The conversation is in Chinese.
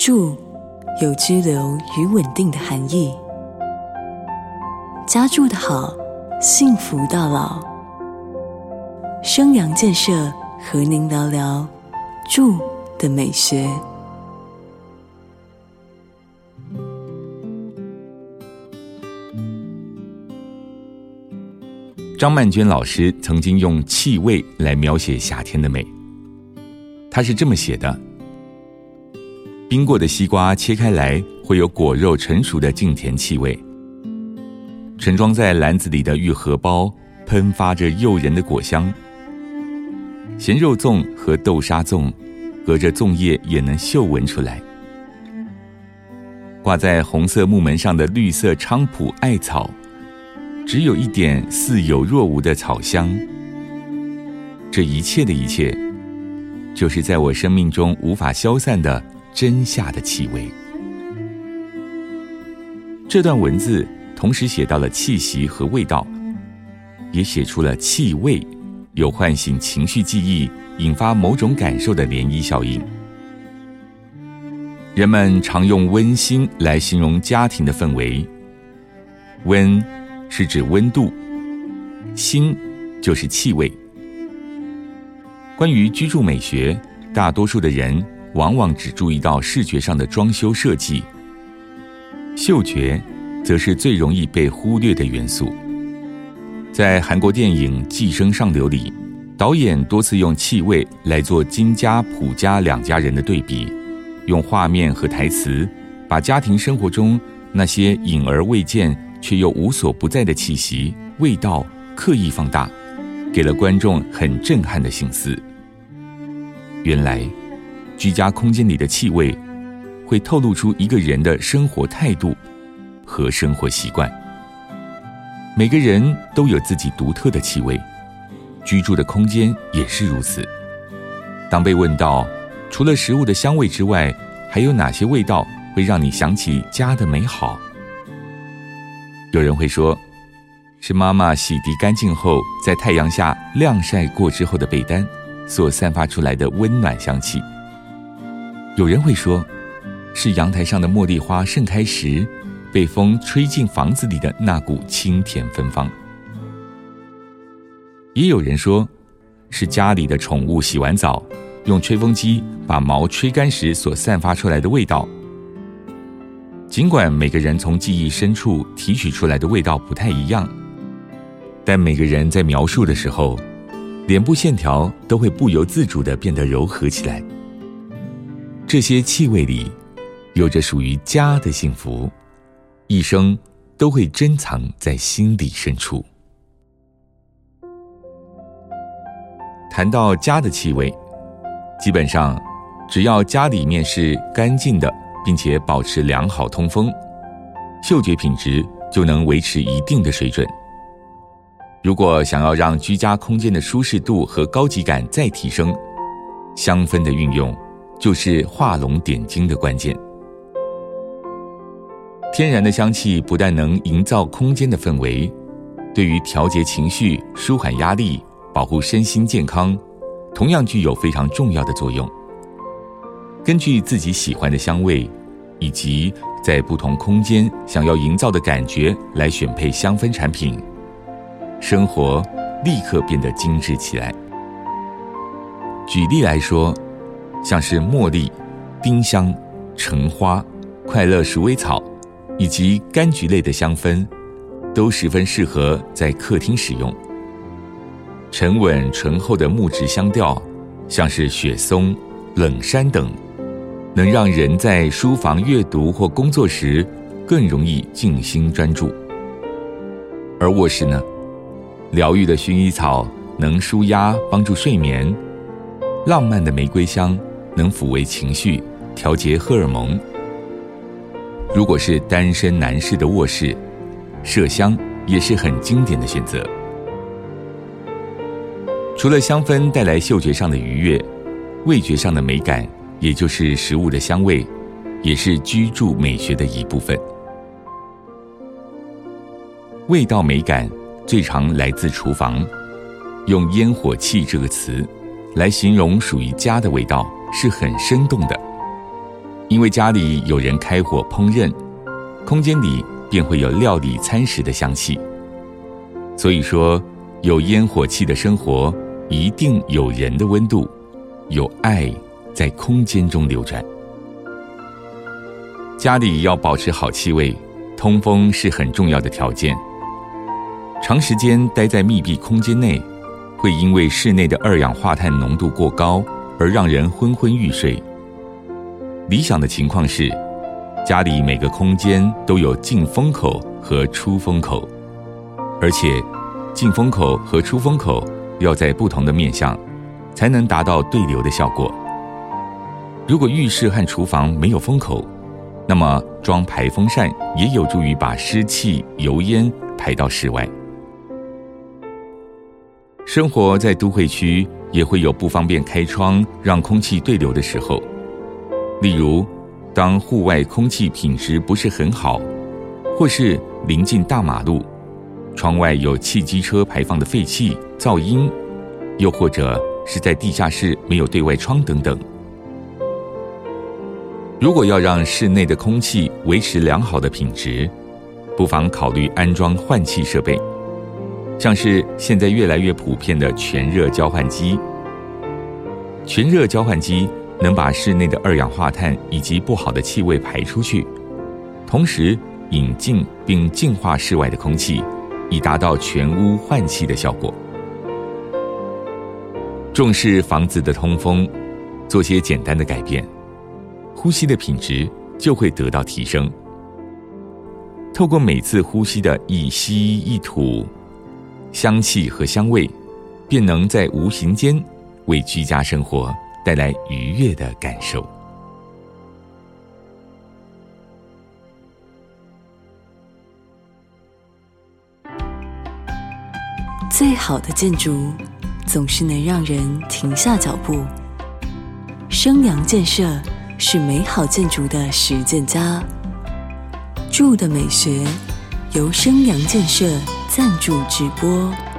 住有居留与稳定的含义。家住的好，幸福到老。生阳建设和您聊聊住的美学。张曼娟老师曾经用气味来描写夏天的美。他是这么写的：冰过的西瓜切开来，会有果肉成熟的静甜气味；盛装在篮子里的玉荷包，喷发着诱人的果香；咸肉粽和豆沙粽，隔着粽叶也能嗅闻出来；挂在红色木门上的绿色菖蒲艾草，只有一点似有若无的草香。这一切的一切。就是在我生命中无法消散的真夏的气味。这段文字同时写到了气息和味道，也写出了气味有唤醒情绪记忆、引发某种感受的涟漪效应。人们常用温馨来形容家庭的氛围，温是指温度，馨就是气味。关于居住美学，大多数的人往往只注意到视觉上的装修设计，嗅觉则是最容易被忽略的元素。在韩国电影《寄生上流》里，导演多次用气味来做金家、朴家两家人的对比，用画面和台词把家庭生活中那些隐而未见却又无所不在的气息、味道刻意放大，给了观众很震撼的心思。原来，居家空间里的气味，会透露出一个人的生活态度和生活习惯。每个人都有自己独特的气味，居住的空间也是如此。当被问到除了食物的香味之外，还有哪些味道会让你想起家的美好？有人会说，是妈妈洗涤干净后，在太阳下晾晒过之后的被单。所散发出来的温暖香气。有人会说，是阳台上的茉莉花盛开时，被风吹进房子里的那股清甜芬芳。也有人说，是家里的宠物洗完澡，用吹风机把毛吹干时所散发出来的味道。尽管每个人从记忆深处提取出来的味道不太一样，但每个人在描述的时候。脸部线条都会不由自主的变得柔和起来。这些气味里，有着属于家的幸福，一生都会珍藏在心底深处。谈到家的气味，基本上，只要家里面是干净的，并且保持良好通风，嗅觉品质就能维持一定的水准。如果想要让居家空间的舒适度和高级感再提升，香氛的运用就是画龙点睛的关键。天然的香气不但能营造空间的氛围，对于调节情绪、舒缓压力、保护身心健康，同样具有非常重要的作用。根据自己喜欢的香味，以及在不同空间想要营造的感觉来选配香氛产品。生活立刻变得精致起来。举例来说，像是茉莉、丁香、橙花、快乐鼠尾草以及柑橘类的香氛，都十分适合在客厅使用。沉稳醇厚的木质香调，像是雪松、冷杉等，能让人在书房阅读或工作时更容易静心专注。而卧室呢？疗愈的薰衣草能舒压，帮助睡眠；浪漫的玫瑰香能抚慰情绪，调节荷尔蒙。如果是单身男士的卧室，麝香也是很经典的选择。除了香氛带来嗅觉上的愉悦，味觉上的美感，也就是食物的香味，也是居住美学的一部分。味道美感。最常来自厨房，用烟火气这个词来形容属于家的味道是很生动的。因为家里有人开火烹饪，空间里便会有料理餐食的香气。所以说，有烟火气的生活，一定有人的温度，有爱在空间中流转。家里要保持好气味，通风是很重要的条件。长时间待在密闭空间内，会因为室内的二氧化碳浓度过高而让人昏昏欲睡。理想的情况是，家里每个空间都有进风口和出风口，而且进风口和出风口要在不同的面向，才能达到对流的效果。如果浴室和厨房没有风口，那么装排风扇也有助于把湿气、油烟排到室外。生活在都会区，也会有不方便开窗让空气对流的时候。例如，当户外空气品质不是很好，或是临近大马路，窗外有汽机车排放的废气、噪音，又或者是在地下室没有对外窗等等。如果要让室内的空气维持良好的品质，不妨考虑安装换气设备，像是现在越来越普遍的全热交换机。全热交换机。能把室内的二氧化碳以及不好的气味排出去，同时引进并净化室外的空气，以达到全屋换气的效果。重视房子的通风，做些简单的改变，呼吸的品质就会得到提升。透过每次呼吸的一吸一吐，香气和香味，便能在无形间为居家生活。带来愉悦的感受。最好的建筑总是能让人停下脚步。生阳建设是美好建筑的实践家。住的美学由生阳建设赞助直播。